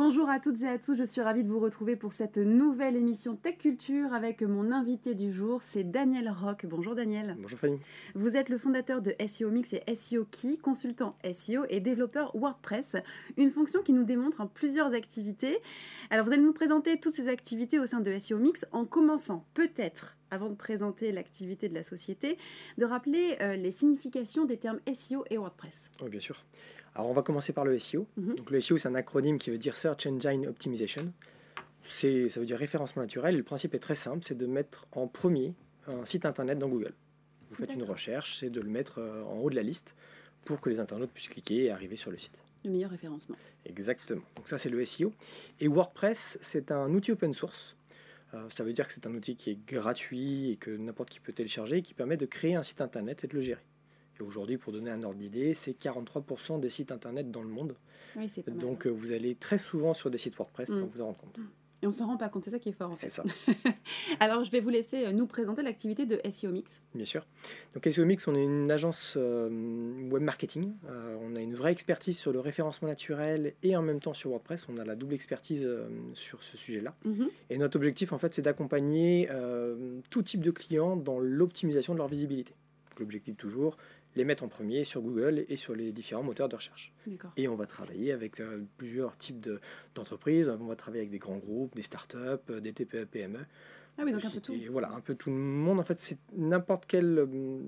Bonjour à toutes et à tous, je suis ravie de vous retrouver pour cette nouvelle émission Tech Culture avec mon invité du jour, c'est Daniel Rock. Bonjour Daniel. Bonjour Fanny. Vous êtes le fondateur de SEO Mix et SEO Key, consultant SEO et développeur WordPress, une fonction qui nous démontre plusieurs activités. Alors vous allez nous présenter toutes ces activités au sein de SEO Mix en commençant peut-être avant de présenter l'activité de la société, de rappeler euh, les significations des termes SEO et WordPress. Oui, bien sûr. Alors on va commencer par le SEO. Mhm. Donc le SEO c'est un acronyme qui veut dire Search Engine Optimization. Ça veut dire référencement naturel. le principe est très simple, c'est de mettre en premier un site internet dans Google. Vous faites une recherche, c'est de le mettre euh, en haut de la liste pour que les internautes puissent cliquer et arriver sur le site. Le meilleur référencement. Exactement. Donc ça c'est le SEO. Et WordPress c'est un outil open source. Euh, ça veut dire que c'est un outil qui est gratuit et que n'importe qui peut télécharger et qui permet de créer un site internet et de le gérer. Et aujourd'hui, pour donner un ordre d'idée, c'est 43% des sites internet dans le monde. Oui, Donc euh, vous allez très souvent sur des sites WordPress sans mm. vous en rendre compte. Et on s'en rend pas compte, c'est ça qui est fort. C'est ça. Alors je vais vous laisser euh, nous présenter l'activité de SEO Mix. Bien sûr. Donc SEO Mix, on est une agence euh, web marketing. on a une vraie expertise sur le référencement naturel et en même temps sur WordPress. On a la double expertise sur ce sujet-là. Mhm. Et notre objectif, en fait, c'est d'accompagner tout type de clients dans l'optimisation de leur visibilité. L'objectif toujours, les mettre en premier sur Google et sur les différents moteurs de recherche. Et on va travailler avec euh, plusieurs types d'entreprises. on va travailler avec des grands groupes, des startups, euh, des TPE, PME. Ah oui, donc un peu tout. voilà, un peu tout le monde. En fait, c'est n'importe quelle euh,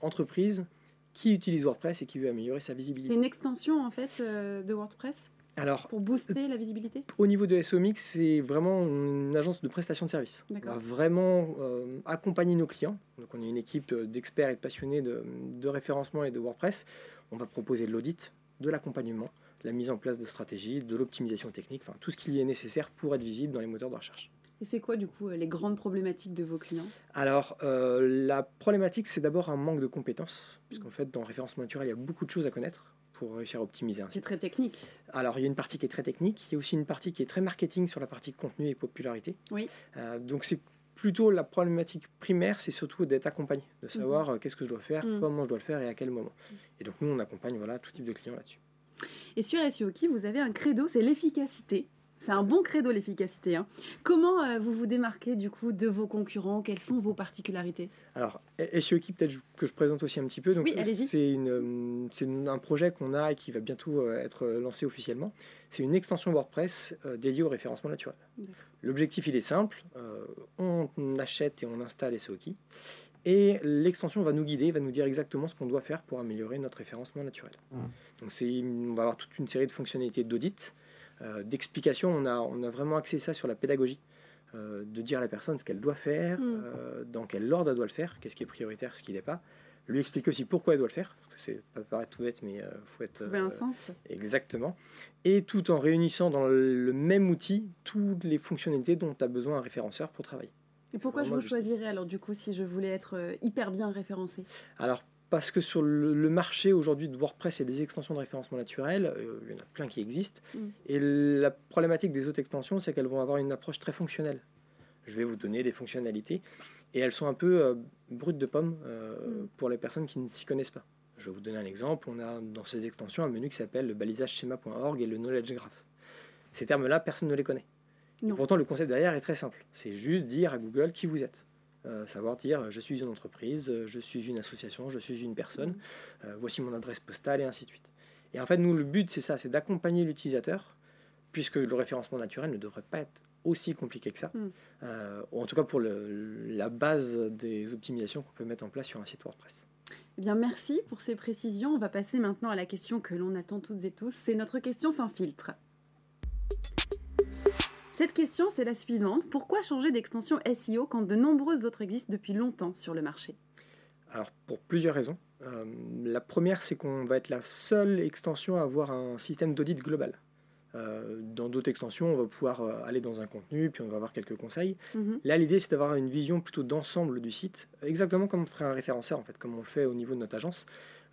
entreprise qui utilise WordPress et qui veut améliorer sa visibilité. C'est une extension en fait de WordPress alors, pour booster la visibilité? Au niveau de SOMix, c'est vraiment une agence de prestation de services. On va vraiment euh, accompagner nos clients. Donc, on est une équipe d'experts et de passionnés de, de, référencement et de WordPress. On va proposer de l'audit, de l'accompagnement, la mise en place de stratégies, de l'optimisation technique, enfin tout ce qui est nécessaire pour être visible dans les moteurs de recherche. Et c'est quoi du coup les grandes problématiques de vos clients? Alors euh, la problématique c'est d'abord un manque de compétences, puisqu'en fait dans référencement naturel il y a beaucoup de choses à connaître pour réussir à optimiser un C'est très technique. Alors, il y a une partie qui est très technique, il y a aussi une partie qui est très marketing sur la partie contenu et popularité. Oui. Euh, donc, c'est plutôt la problématique primaire, c'est surtout d'être accompagné, de mhm. savoir euh, qu'est-ce que je dois faire, mhm. comment je dois le faire et à quel moment. Et donc, nous, on accompagne voilà, tout type de clients là-dessus. Et sur SEO vous avez un credo, c'est l'efficacité. C'est un bon credo l'efficacité. Hein. Comment euh, vous vous démarquez du coup de vos concurrents? Quelles sont vos particularités? Alors, SEO Key, peut-être que je présente aussi un petit peu. Donc, oui, c'est une, un projet qu'on a et qui va bientôt euh, être lancé officiellement. C'est une extension WordPress euh, dédiée au référencement naturel. L'objectif, il est simple. on achète et on installe Key. Et l'extension va nous guider, va nous dire exactement ce qu'on doit faire pour améliorer notre référencement naturel. Mmh. Donc, on va avoir toute une série de fonctionnalités d'audit euh, d'explication. On a, on a vraiment axé ça sur la pédagogie. Euh, de dire à la personne ce qu'elle doit faire, mm. euh, dans quel ordre elle doit le faire, qu'est-ce qui est prioritaire, ce qui n'est pas. Lui expliquer aussi pourquoi elle doit le faire, parce que c'est pas paraître tout bête, mais il faut être. Trouver un sens. Exactement. Et tout en réunissant dans le même outil toutes les fonctionnalités dont a besoin un référenceur pour travailler. Et pourquoi je vous choisirais alors du coup si je voulais être hyper bien référencé Alors parce que sur le, marché aujourd'hui de WordPress, a des extensions de référencement naturel, euh, il y en a plein qui existent. Mm. Et la problématique des autres extensions, c'est qu'elles vont avoir une approche très fonctionnelle. Je vais vous donner des fonctionnalités, et elles sont un peu euh, brutes de pommes euh, mm. pour les personnes qui ne s'y connaissent pas. Je vais vous donner un exemple. On a dans ces extensions un menu qui s'appelle le balisage schéma.org et le knowledge graph. Ces termes-là, personne ne les connaît. pourtant, le concept derrière est très simple. C'est juste dire à Google qui vous êtes. Euh, savoir dire je suis une entreprise, je suis une association, je suis une personne, euh, voici mon adresse postale et ainsi de suite. Et en fait, nous, le but, c'est ça, c'est d'accompagner l'utilisateur, puisque le référencement naturel ne devrait pas être aussi compliqué que ça, mm. euh, ou en tout cas pour la base des optimisations qu'on peut mettre en place sur un site WordPress. Eh bien, merci pour ces précisions. On va passer maintenant à la question que l'on attend toutes et tous. C'est notre question sans filtre. Cette question, c'est la suivante. Pourquoi changer d'extension SEO quand de nombreuses autres existent depuis longtemps sur le marché? Alors, pour plusieurs raisons. Euh, la première, c'est qu'on va être la seule extension à avoir un système d'audit global. Euh, dans d'autres extensions, on va pouvoir euh, aller dans un contenu, puis on va avoir quelques conseils. Mhm. Là, l'idée, c'est d'avoir une vision plutôt d'ensemble du site, exactement comme ferait un référenceur, en fait, comme on le fait au niveau de notre agence.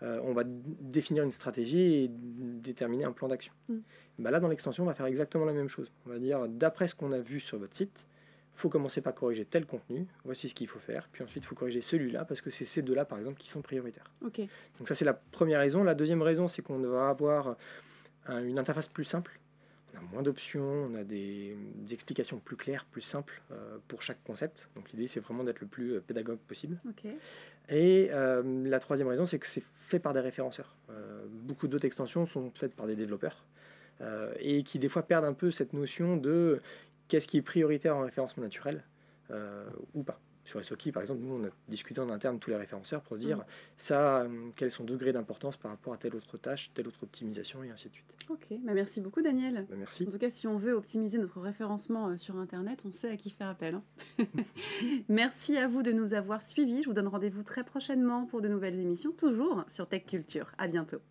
Euh, on va définir une stratégie et déterminer un plan d'action. Mm. Bah là, dans l'extension, on va faire exactement la même chose. On va dire, d'après ce qu'on a vu sur votre site, il faut commencer par corriger tel contenu, voici ce qu'il faut faire, puis ensuite il faut corriger celui-là, parce que c'est ces deux-là, par exemple, qui sont prioritaires. Donc ça, c'est la première raison. La deuxième raison, c'est qu'on va avoir une interface plus simple. On a moins d'options, on a des, explications plus claires, plus simples pour chaque concept. Donc l'idée, c'est vraiment d'être le plus pédagogue possible. Et la troisième raison, c'est que c'est fait par des référenceurs. beaucoup d'autres extensions sont faites par des développeurs et qui des fois perdent un peu cette notion de qu'est-ce qui est prioritaire en référencement naturel ou pas sur SOKI, par exemple, nous, on a discuté en interne tous les référenceurs pour se dire mm. ça, euh, quel est son degré d'importance par rapport à telle autre tâche, telle autre optimisation, et ainsi de suite. Ok, bah merci beaucoup, Daniel. Bah, merci. En tout cas, si on veut optimiser notre référencement euh, sur Internet, on sait à qui faire appel. Hein. merci à vous de nous avoir suivis. Je vous donne rendez-vous très prochainement pour de nouvelles émissions, toujours sur Tech Culture. À bientôt.